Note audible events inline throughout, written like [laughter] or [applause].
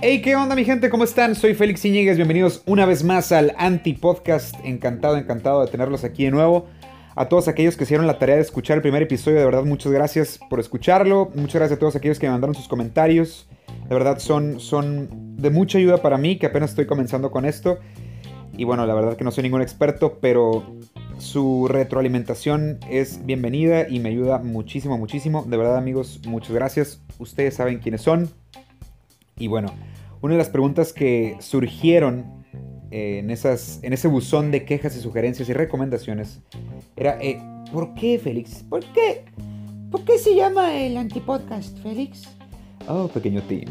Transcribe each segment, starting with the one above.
Hey, ¿qué onda mi gente? ¿Cómo están? Soy Félix Iñiguez, bienvenidos una vez más al Anti-Podcast. Encantado, encantado de tenerlos aquí de nuevo. A todos aquellos que hicieron la tarea de escuchar el primer episodio, de verdad muchas gracias por escucharlo. Muchas gracias a todos aquellos que me mandaron sus comentarios. De verdad son, son de mucha ayuda para mí, que apenas estoy comenzando con esto. Y bueno, la verdad que no soy ningún experto, pero su retroalimentación es bienvenida y me ayuda muchísimo, muchísimo. De verdad amigos, muchas gracias. Ustedes saben quiénes son. Y bueno, una de las preguntas que surgieron eh, en, ese buzón de quejas y sugerencias y recomendaciones era, eh, ¿por qué, Félix? ¿Por qué? ¿Por qué se llama el antipodcast, Félix? Oh, pequeño Tim,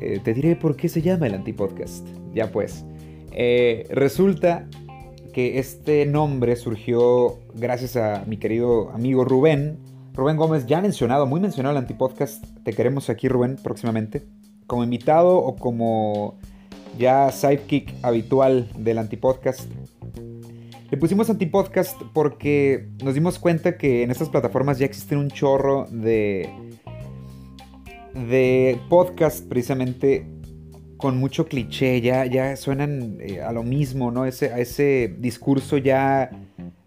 eh, te diré por qué se llama el antipodcast. Ya pues, resulta que este nombre surgió gracias a mi querido amigo Rubén. Rubén Gómez, ya mencionado, muy mencionado el antipodcast. Te queremos aquí, Rubén, próximamente como invitado o como ya sidekick habitual del antipodcast. Le pusimos antipodcast porque nos dimos cuenta que en estas plataformas ya existen un chorro de, de podcast precisamente con mucho cliché, ya, ya suenan eh, a lo mismo, ¿no? Ese, a ese discurso ya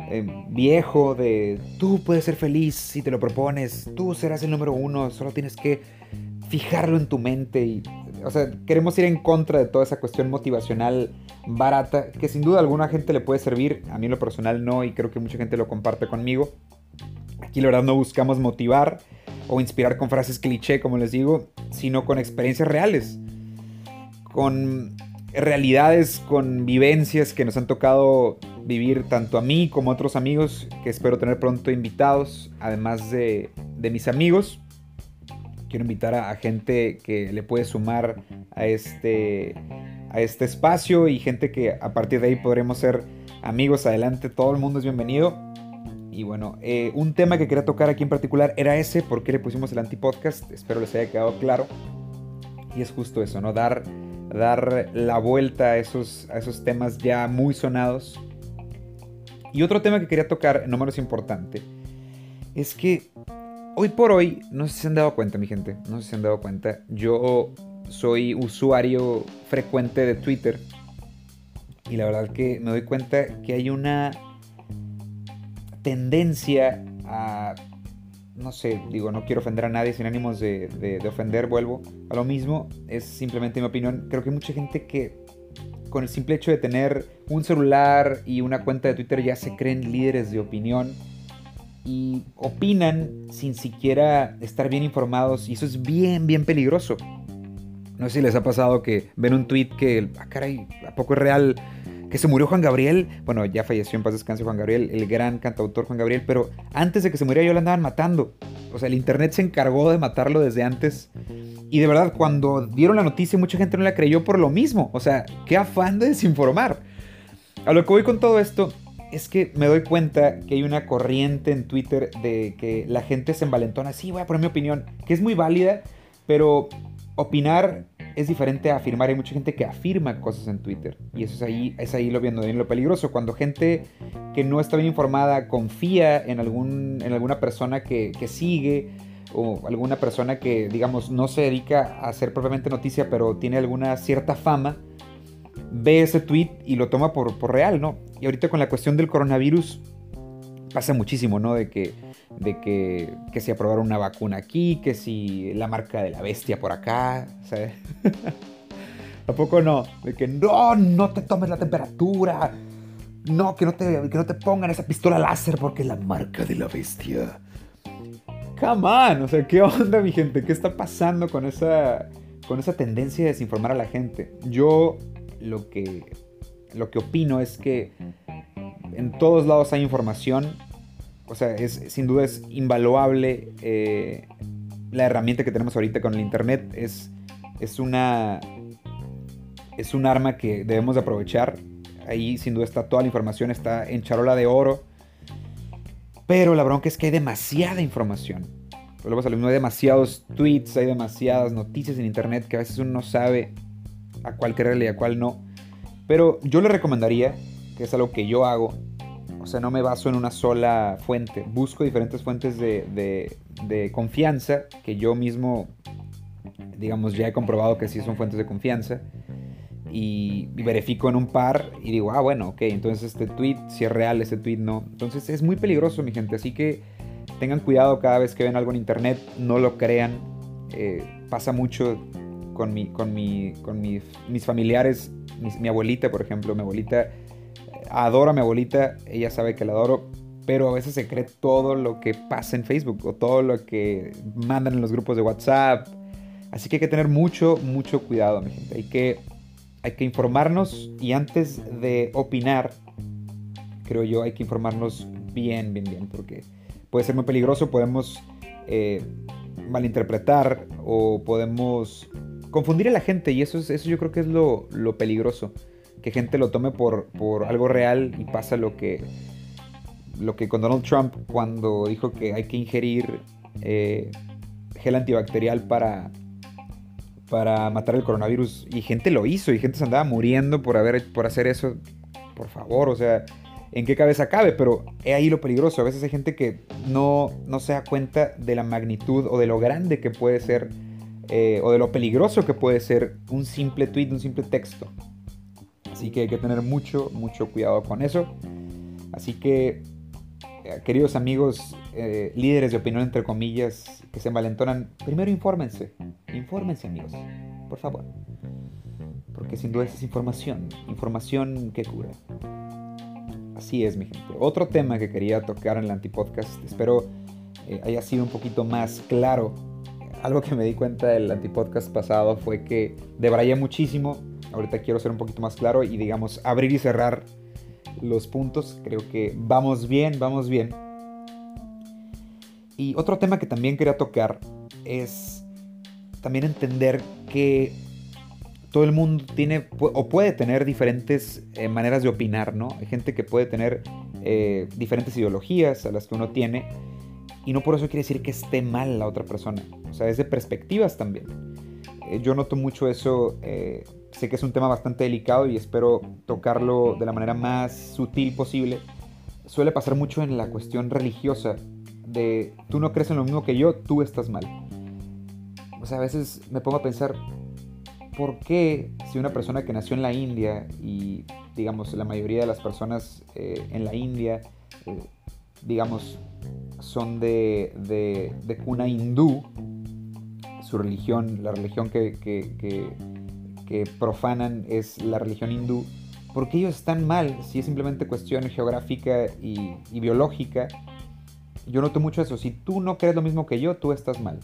eh, viejo de tú puedes ser feliz si te lo propones, tú serás el número uno, solo tienes que fijarlo en tu mente y, o sea, queremos ir en contra de toda esa cuestión motivacional barata, que sin duda alguna gente le puede servir, a mí en lo personal no, y creo que mucha gente lo comparte conmigo. Aquí la verdad no buscamos motivar o inspirar con frases cliché, como les digo, sino con experiencias reales, con realidades, con vivencias que nos han tocado vivir tanto a mí como a otros amigos que espero tener pronto invitados, además de, de mis amigos quiero invitar a, gente que le puede sumar a este, a este espacio y gente que a partir de ahí podremos ser amigos adelante. Todo el mundo es bienvenido. Y bueno, eh, un tema que quería tocar aquí en particular era ese, por qué le pusimos el antipodcast. Espero les haya quedado claro. Y es justo eso, ¿no? Dar, dar la vuelta a esos, a esos temas ya muy sonados. Y otro tema que quería tocar, no menos importante, es que Hoy por hoy, no sé si se han dado cuenta, mi gente, no sé si se han dado cuenta, yo soy usuario frecuente de Twitter y la verdad que me doy cuenta que hay una tendencia a, no sé, digo, no quiero ofender a nadie sin ánimos de, de ofender, vuelvo a lo mismo, es simplemente mi opinión, creo que hay mucha gente que con el simple hecho de tener un celular y una cuenta de Twitter ya se creen líderes de opinión y opinan sin siquiera estar bien informados y eso es bien, bien peligroso. No sé si les ha pasado que ven un tweet que, ah, caray, ¿a poco es real que se murió Juan Gabriel? Bueno, ya falleció en paz descanse Juan Gabriel, el gran cantautor Juan Gabriel, pero antes de que se muriera yo lo andaban matando. O sea, el internet se encargó de matarlo desde antes. Y de verdad, cuando dieron la noticia, mucha gente no la creyó por lo mismo. O sea, qué afán de desinformar. A lo que voy con todo esto es que me doy cuenta que hay una corriente en Twitter de que la gente se envalentona. Sí, voy a poner mi opinión, que es muy válida, pero opinar es diferente a afirmar. Hay mucha gente que afirma cosas en Twitter. Y eso es ahí, es ahí lo viendo bien lo peligroso. Cuando gente que no está bien informada confía en, algún, en alguna persona que, que sigue o alguna persona que, digamos, no se dedica a hacer propiamente noticia, pero tiene alguna cierta fama, ve ese tweet y lo toma por, por real, ¿no? Y ahorita con la cuestión del coronavirus pasa muchísimo, ¿no? De que, de que, que si aprobaron una vacuna aquí, que si la marca de la bestia por acá, ¿sabes? [laughs] ¿A poco no? De que no, no te tomes la temperatura. No, que no te, que no te pongan esa pistola láser porque es la marca de la bestia. Come on, o sea, ¿qué onda, mi gente? ¿Qué está pasando con esa, con esa tendencia de desinformar a la gente? Yo lo que lo que opino es que en todos lados hay información. O sea, es, sin duda es invaluable eh, la herramienta que tenemos ahorita con el Internet. Es, es, una, es un arma que debemos de aprovechar. Ahí sin duda está toda la información, está en charola de oro. Pero la bronca es que hay demasiada información. Luego hay demasiados tweets, hay demasiadas noticias en Internet que a veces uno no sabe a cuál creerle y a cuál no. Pero yo le recomendaría, que es algo que yo hago, o sea, no me baso en una sola fuente, busco diferentes fuentes de, confianza que yo mismo, digamos, ya he comprobado que sí son fuentes de confianza. Y, verifico en un par y digo, ah, bueno, ok, entonces este tweet, si es real, este tweet no. Entonces es muy peligroso, mi gente. Así que tengan cuidado cada vez que ven algo en internet, no lo crean. Eh, pasa mucho con, mi, con, mi, con mis, mis familiares, mi abuelita, por ejemplo, mi abuelita, adoro a mi abuelita, ella sabe que la adoro, pero a veces se cree todo lo que pasa en Facebook o todo lo que mandan en los grupos de WhatsApp. Así que hay que tener mucho, mucho cuidado, mi gente. Hay que, hay que informarnos y antes de opinar, creo yo, hay que informarnos bien, bien, bien, porque puede ser muy peligroso, podemos eh, malinterpretar o podemos confundir a la gente y eso, es, eso yo creo que es lo, peligroso, que gente lo tome por, por algo real y pasa lo que lo que con Donald Trump cuando dijo que hay que ingerir eh, gel antibacterial para, para matar el coronavirus y gente lo hizo y gente se andaba muriendo por, haber, por hacer eso. Por favor, o sea, ¿en qué cabeza cabe? Pero es ahí lo peligroso. A veces hay gente que no, no se da cuenta de la magnitud o de lo grande que puede ser eh, o de lo peligroso que puede ser un simple tweet, un simple texto. Así que hay que tener mucho, mucho cuidado con eso. Así que eh, queridos amigos, eh, líderes de opinión entre comillas, que se envalentonan, primero infórmense, infórmense amigos, por favor. Porque sin duda es información, información que cura. Así es, mi gente. Otro tema que quería tocar en el antipodcast, espero haya sido un poquito más claro. Algo que me di cuenta del antipodcast pasado fue que debrayé muchísimo. Ahorita quiero ser un poquito más claro y digamos abrir y cerrar los puntos. Creo que vamos bien, vamos bien. Y otro tema que también quería tocar es también entender que todo el mundo tiene o puede tener diferentes eh, maneras de opinar, ¿no? Hay gente que puede tener eh, diferentes ideologías a las que uno tiene y no por eso quiere decir que esté mal la otra persona. O sea, es de perspectivas también. Eh, yo noto mucho eso Sé que es un tema bastante delicado y espero tocarlo de la manera más sutil posible. Suele pasar mucho en la cuestión religiosa de tú no crees en lo mismo que yo, tú estás mal. O sea, a veces me pongo a pensar, ¿por qué si una persona que nació en la India y digamos la mayoría de las personas eh, en la India, eh, digamos, son de, de, cuna hindú, su religión, la religión que, que que profanan es la religión hindú, porque ellos están mal, si es simplemente cuestión geográfica y, biológica. Yo noto mucho eso, si tú no crees lo mismo que yo, tú estás mal.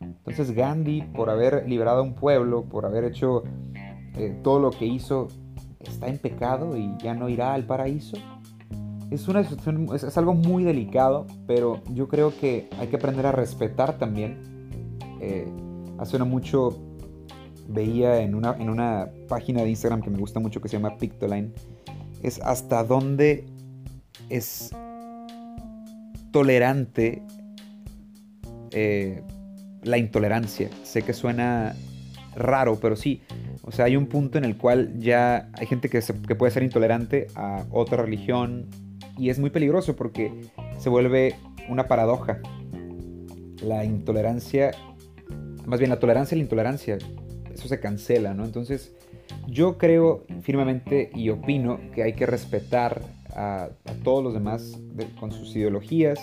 Entonces Gandhi, por haber liberado a un pueblo, por haber hecho eh, todo lo que hizo, está en pecado y ya no irá al paraíso. Es, una, es, algo muy delicado, pero yo creo que hay que aprender a respetar también. Eh, hace no mucho veía en una, en una página de Instagram que me gusta mucho que se llama Pictoline, es hasta dónde es tolerante eh, la intolerancia. Sé que suena raro, pero sí. O sea, hay un punto en el cual ya hay gente que, que puede ser intolerante a otra religión y es muy peligroso porque se vuelve una paradoja. La intolerancia, más bien la tolerancia y la intolerancia eso se cancela, ¿no? Entonces, yo creo firmemente y opino que hay que respetar a, todos los demás con sus ideologías.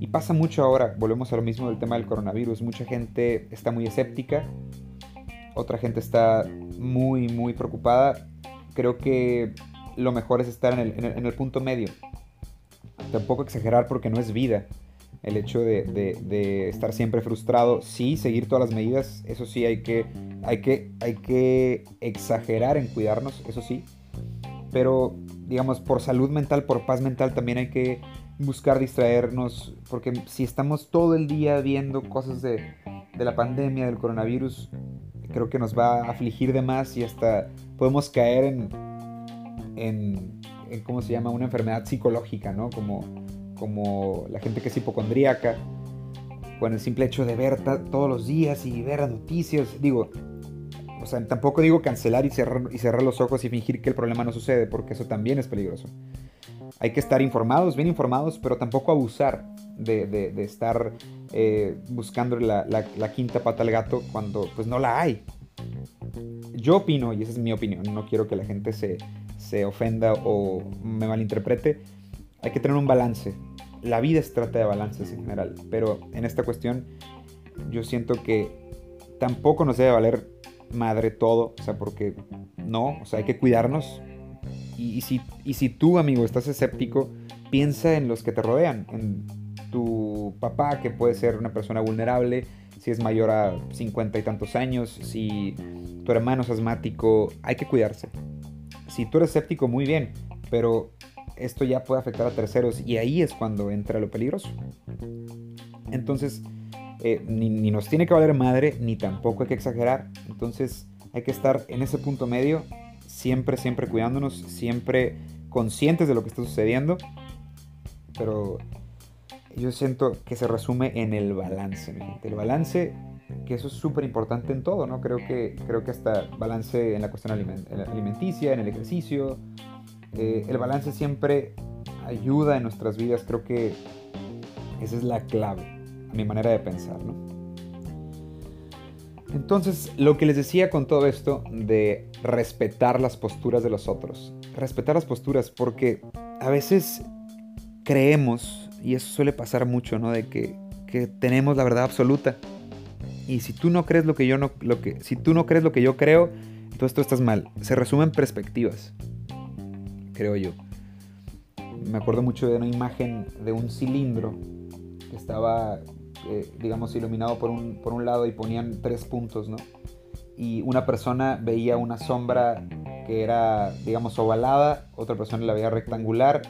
Y pasa mucho ahora, volvemos a lo mismo del tema del coronavirus, mucha gente está muy escéptica, otra gente está muy, muy preocupada. Creo que lo mejor es estar en el, en el punto medio. Tampoco exagerar porque no es vida el hecho de, estar siempre frustrado. Sí, seguir todas las medidas, eso sí, hay que, hay, que, hay que exagerar en cuidarnos, eso sí. Pero, digamos, por salud mental, por paz mental, también hay que buscar distraernos, porque si estamos todo el día viendo cosas de, la pandemia, del coronavirus, creo que nos va a afligir de más y hasta podemos caer en, ¿cómo se llama? Una enfermedad psicológica, ¿no? Como como la gente que es hipocondríaca, con el simple hecho de ver todos los días y ver noticias, digo, o sea, tampoco digo cancelar y cerrar, y cerrar los ojos y fingir que el problema no sucede, porque eso también es peligroso. Hay que estar informados, bien informados, pero tampoco abusar de, estar eh, buscando la, quinta pata al gato cuando pues no la hay. Yo opino, y esa es mi opinión, no quiero que la gente se, se ofenda o me malinterprete, hay que tener un balance. La vida se trata de balances en general, pero en esta cuestión yo siento que tampoco nos debe valer madre todo, o sea, porque no, o sea, hay que cuidarnos. Y, si, y si tú, amigo, estás escéptico, piensa en los que te rodean, en tu papá, que puede ser una persona vulnerable, si es mayor a 50 y tantos años, si tu hermano es asmático, hay que cuidarse. Si tú eres escéptico, muy bien, pero esto ya puede afectar a terceros y ahí es cuando entra lo peligroso. Entonces, eh, ni, nos tiene que valer madre, ni tampoco hay que exagerar. Entonces hay que estar en ese punto medio, siempre, siempre cuidándonos, siempre conscientes de lo que está sucediendo. Pero yo siento que se resume en el balance, El balance, que eso es súper importante en todo, ¿no? Creo que, creo que hasta balance en la cuestión alimenticia, en el ejercicio. Eh, el balance siempre ayuda en nuestras vidas, creo que esa es la clave mi manera de pensar, ¿no? Entonces, lo que les decía con todo esto de respetar las posturas de los otros, respetar las posturas porque a veces creemos, y eso suele pasar mucho, ¿no? De que, que tenemos la verdad absoluta. Y si tú no crees lo que yo no, lo que, si tú no crees lo que yo creo, entonces tú estás mal. Se resumen perspectivas, creo yo. Me acuerdo mucho de una imagen de un cilindro que estaba eh, digamos, iluminado por un, por un lado y ponían tres puntos, ¿no? Y una persona veía una sombra que era, digamos, ovalada, otra persona la veía rectangular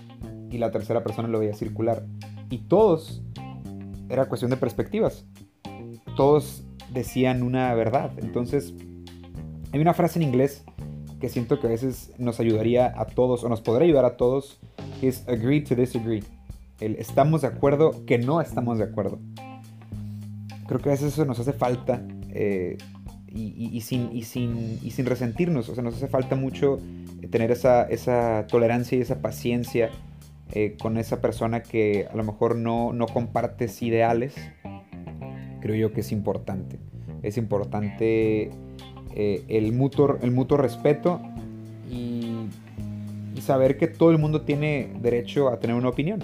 y la tercera persona lo veía circular. Y todos, era cuestión de perspectivas, todos decían una verdad. Entonces, hay una frase en inglés que siento que a veces nos ayudaría a todos, o nos podría ayudar a todos, que es agree to disagree. El estamos de acuerdo que no estamos de acuerdo. Creo que a veces eso nos hace falta eh, y, sin, sin, sin resentirnos. O sea, nos hace falta mucho tener esa, tolerancia y esa paciencia eh, con esa persona que a lo mejor no, no compartes ideales. Creo yo que es importante. Es importante eh, el, mutuo, el mutuo respeto y, y saber que todo el mundo tiene derecho a tener una opinión.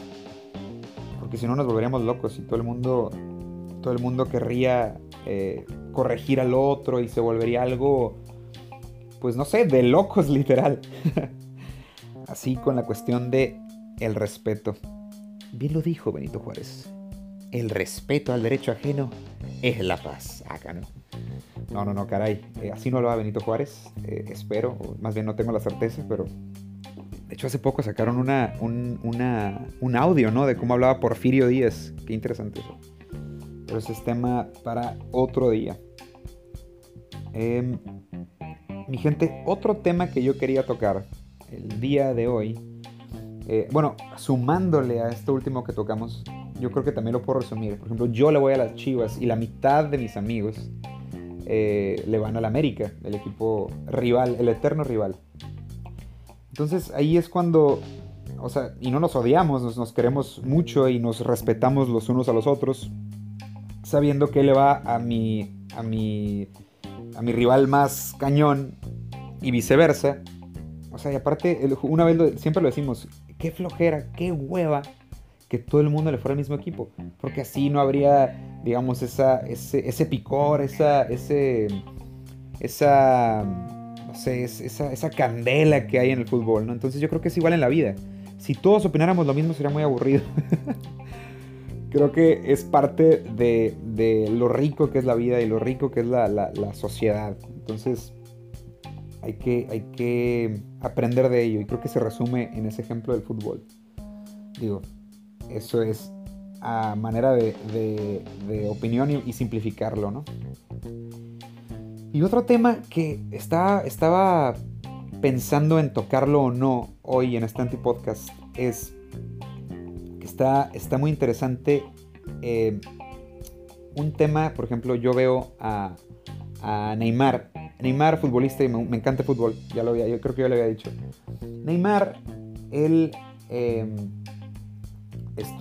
Porque si no nos volveríamos locos y todo el mundo todo el mundo querría eh, corregir al otro y se volvería algo, pues no sé, de locos [laughs] literal. Así con la cuestión de el respeto. Bien lo dijo Benito Juárez. El respeto al derecho ajeno es la paz. Acá, ¿no? No, no, no, caray. Eh, así no lo va Benito Juárez. Eh, espero, más bien no tengo la certeza, pero de hecho, hace poco sacaron una, un, un, audio, ¿no? De cómo hablaba Porfirio Díaz. Qué interesante eso pero ese es tema para otro día. Em, mi gente, otro tema que yo quería tocar el día de hoy, eh, bueno, sumándole a esto último que tocamos, yo creo que también lo puedo resumir. Por ejemplo, yo le voy a las Chivas y la mitad de mis amigos eh, le van al América, el equipo rival, el eterno rival. Entonces ahí es cuando, o sea, y no nos odiamos, nos queremos mucho y nos respetamos los unos a los otros sabiendo que le va a mi, a mi, a mi rival más cañón y viceversa. O sea, y aparte, una vez siempre lo decimos, qué flojera, qué hueva que todo el mundo le fuera al mismo equipo. Porque así no habría, digamos, esa, ese, ese picor, esa, ese, esa, no sé, esa, esa candela que hay en el fútbol, ¿no? Entonces yo creo que es igual en la vida. Si todos opináramos lo mismo sería muy aburrido. [laughs] creo que es parte de, lo rico que es la vida y lo rico que es la, sociedad. Entonces hay que, hay que aprender de ello y creo que se resume en ese ejemplo del fútbol. Digo, eso es a manera de, opinión y, simplificarlo, ¿no? Y otro tema que está, estaba pensando en tocarlo o no hoy en este antipodcast es está, muy interesante. Eh, un tema, por ejemplo, yo veo a, Neymar. Neymar, futbolista, y me, encanta el fútbol, ya lo había, yo creo que ya lo había dicho. Neymar, él, eh,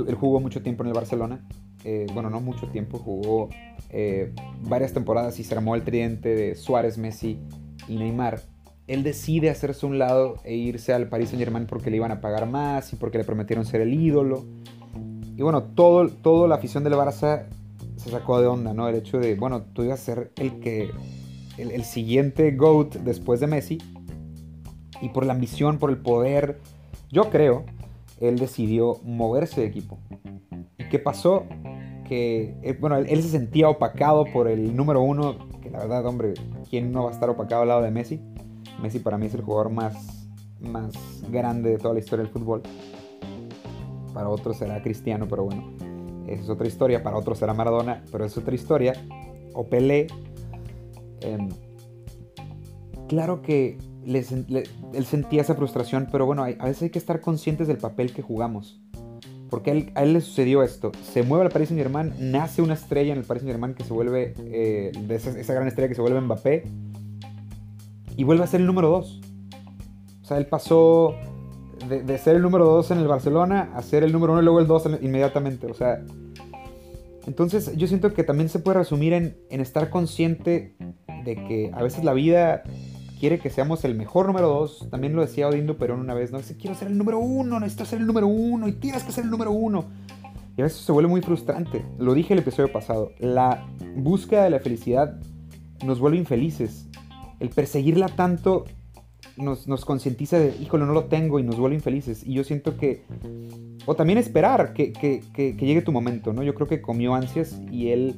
él jugó mucho tiempo en el Barcelona eh, bueno, no mucho tiempo, jugó eh, varias temporadas y se armó el tridente de Suárez, Messi y Neymar. Él decide hacerse un lado e irse al Paris Saint Germain porque le iban a pagar más y porque le prometieron ser el ídolo. Y bueno, todo, toda la afición del Barça se sacó de onda, ¿no? El hecho de, bueno, tú ibas a ser el que, el, el siguiente GOAT después de Messi. Y por la ambición, por el poder, yo creo, él decidió moverse de equipo. ¿Y qué pasó? Que, eh, bueno, él, se sentía opacado por el número uno, que la verdad, hombre, ¿quién no va a estar opacado al lado de Messi? Messi para mí es el jugador más, más grande de toda la historia del fútbol. Para otros será Cristiano, pero bueno, esa es otra historia. Para otros será Maradona, pero es otra historia. O Pelé. Em, claro que él sentía esa frustración, pero bueno, a veces hay que estar conscientes del papel que jugamos. Porque a él, le sucedió esto. Se mueve al Paris Saint Germain, nace una estrella en el Paris Saint Germain que se vuelve, eh, de esa, gran estrella que se vuelve Mbappé, y vuelve a ser el número 2. O sea, él pasó de, ser el número 2 en el Barcelona a ser el número 1 y luego el 2 inmediatamente. O sea, entonces yo siento que también se puede resumir en estar consciente de que a veces la vida quiere que seamos el mejor número 2. También lo decía Odindo Perón una vez, ¿no? Dice, quiero ser el número 1, necesito ser el número 1 y tienes que ser el número 1. Y a veces se vuelve muy frustrante. Lo dije el episodio pasado. La búsqueda de la felicidad nos vuelve infelices. El perseguirla tanto nos, nos concientiza de, híjole, no lo tengo y nos vuelve infelices. Y yo siento que... O también esperar que, que, que, llegue tu momento, ¿no? Yo creo que comió ansias y él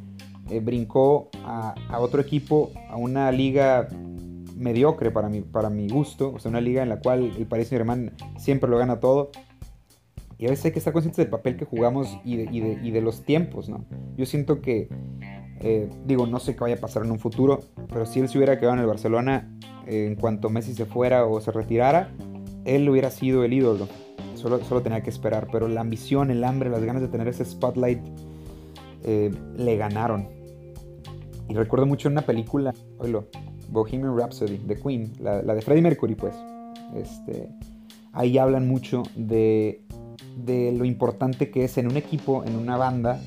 eh, brincó a, a otro equipo, a una liga mediocre para mi, para mi gusto, o sea, una liga en la cual el Paris Saint-Germain siempre lo gana todo. Y a veces hay que estar conscientes del papel que jugamos y de, los tiempos, ¿no? Yo siento que, eh, digo, no sé qué vaya a pasar en un futuro, pero si él se hubiera quedado en el Barcelona eh, en cuanto Messi se fuera o se retirara, él hubiera sido el ídolo. Solo, solo tenía que esperar, pero la ambición, el hambre, las ganas de tener ese spotlight eh, le ganaron. Y recuerdo mucho en una película, oílo, Bohemian Rhapsody de Queen, la, de Freddie Mercury, pues. Este, ahí hablan mucho de, de lo importante que es en un equipo, en una banda,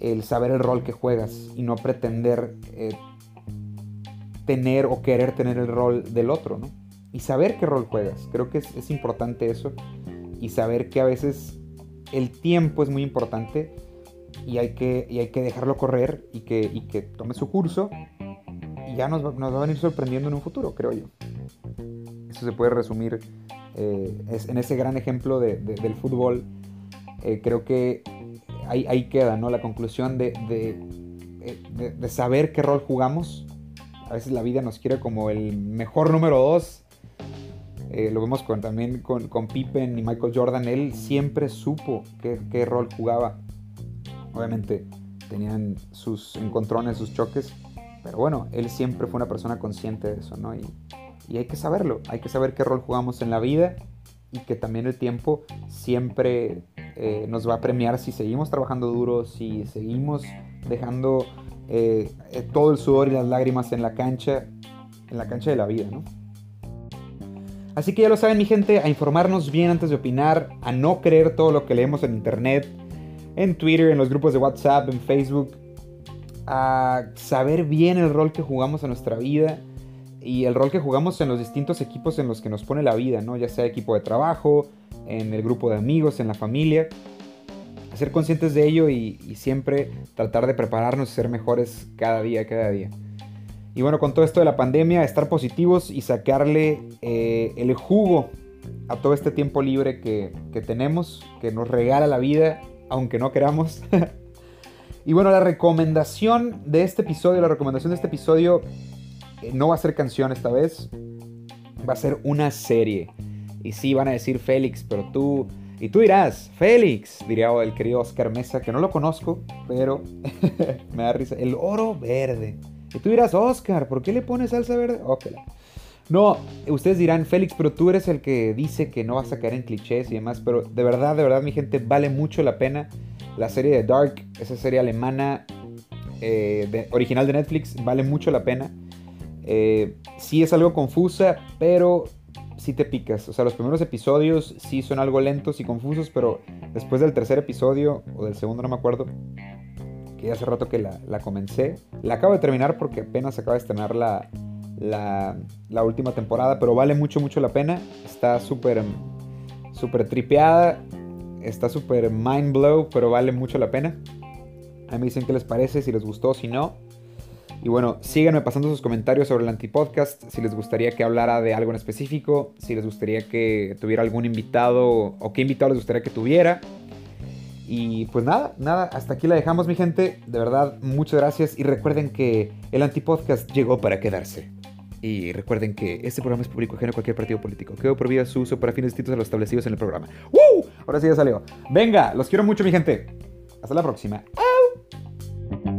el saber el rol que juegas y no pretender eh, tener o querer tener el rol del otro, ¿no? Y saber qué rol juegas. Creo que es, es, importante eso. Y saber que a veces el tiempo es muy importante y hay que, y hay que dejarlo correr y que, y que tome su curso ya nos, va a venir sorprendiendo en un futuro, creo yo. Eso se puede resumir eh, en ese gran ejemplo del fútbol. Eh, creo que ahí, ahí, queda ¿no? la conclusión de, de, saber qué rol jugamos. A veces la vida nos quiere como el mejor número dos. Eh, lo vemos con, también con, con, Pippen y Michael Jordan. Él siempre supo qué, qué rol jugaba. Obviamente tenían sus encontrones, sus choques, pero bueno, él siempre fue una persona consciente de eso, ¿no? Y, hay que saberlo, hay que saber qué rol jugamos en la vida y que también el tiempo siempre eh, nos va a premiar si seguimos trabajando duro, si seguimos dejando eh, eh, todo el sudor y las lágrimas en la cancha, en la cancha de la vida, ¿no? Así que ya lo saben mi gente, a informarnos bien antes de opinar, a no creer todo lo que leemos en internet, en Twitter, en los grupos de WhatsApp, en Facebook, a saber bien el rol que jugamos en nuestra vida y el rol que jugamos en los distintos equipos en los que nos pone la vida, ¿no? Ya sea equipo de trabajo, en el grupo de amigos, en la familia. Ser conscientes de ello y, siempre tratar de prepararnos y ser mejores cada día, cada día. Y bueno, con todo esto de la pandemia, estar positivos y sacarle eh, el jugo a todo este tiempo libre que, que tenemos, que nos regala la vida, aunque no queramos. [laughs] Y bueno, la recomendación de este episodio, la recomendación de este episodio eh, no va a ser canción esta vez, va a ser una serie. Y sí, van a decir Félix, pero tú... Y tú dirás, Félix, diría el querido Oscar Mesa, que no lo conozco, pero [laughs] me da risa. El oro verde. Y tú dirás, Oscar, ¿por qué le pones salsa verde? Ok. No, ustedes dirán, Félix, pero tú eres el que dice que no vas a caer en clichés y demás, pero de verdad, de verdad, mi gente, vale mucho la pena la serie de Dark, esa serie alemana eh, original de Netflix, vale mucho la pena. Eh, sí es algo confusa, pero sí te picas. O sea, los primeros episodios sí son algo lentos y confusos, pero después del tercer episodio, o del segundo, no me acuerdo, que hace rato que la, la comencé, la acabo de terminar porque apenas acaba de estrenar la, la, última temporada, pero vale mucho, mucho la pena. Está súper, súper tripeada, está súper mind blow, pero vale mucho la pena. A mí me dicen qué les parece, si les gustó, si no. Y bueno, síganme pasando sus comentarios sobre el antipodcast, si les gustaría que hablara de algo en específico, si les gustaría que tuviera algún invitado o qué invitado les gustaría que tuviera. Y pues nada, nada, hasta aquí la dejamos mi gente. De verdad, muchas gracias y recuerden que el antipodcast llegó para quedarse. Y recuerden que este programa es público ajeno a cualquier partido político. Quedo prohibido su uso para fines distintos a los establecidos en el programa. ¡Woo! Ahora sí ya salió. Venga, los quiero mucho, mi gente. Hasta la próxima. ¡Au!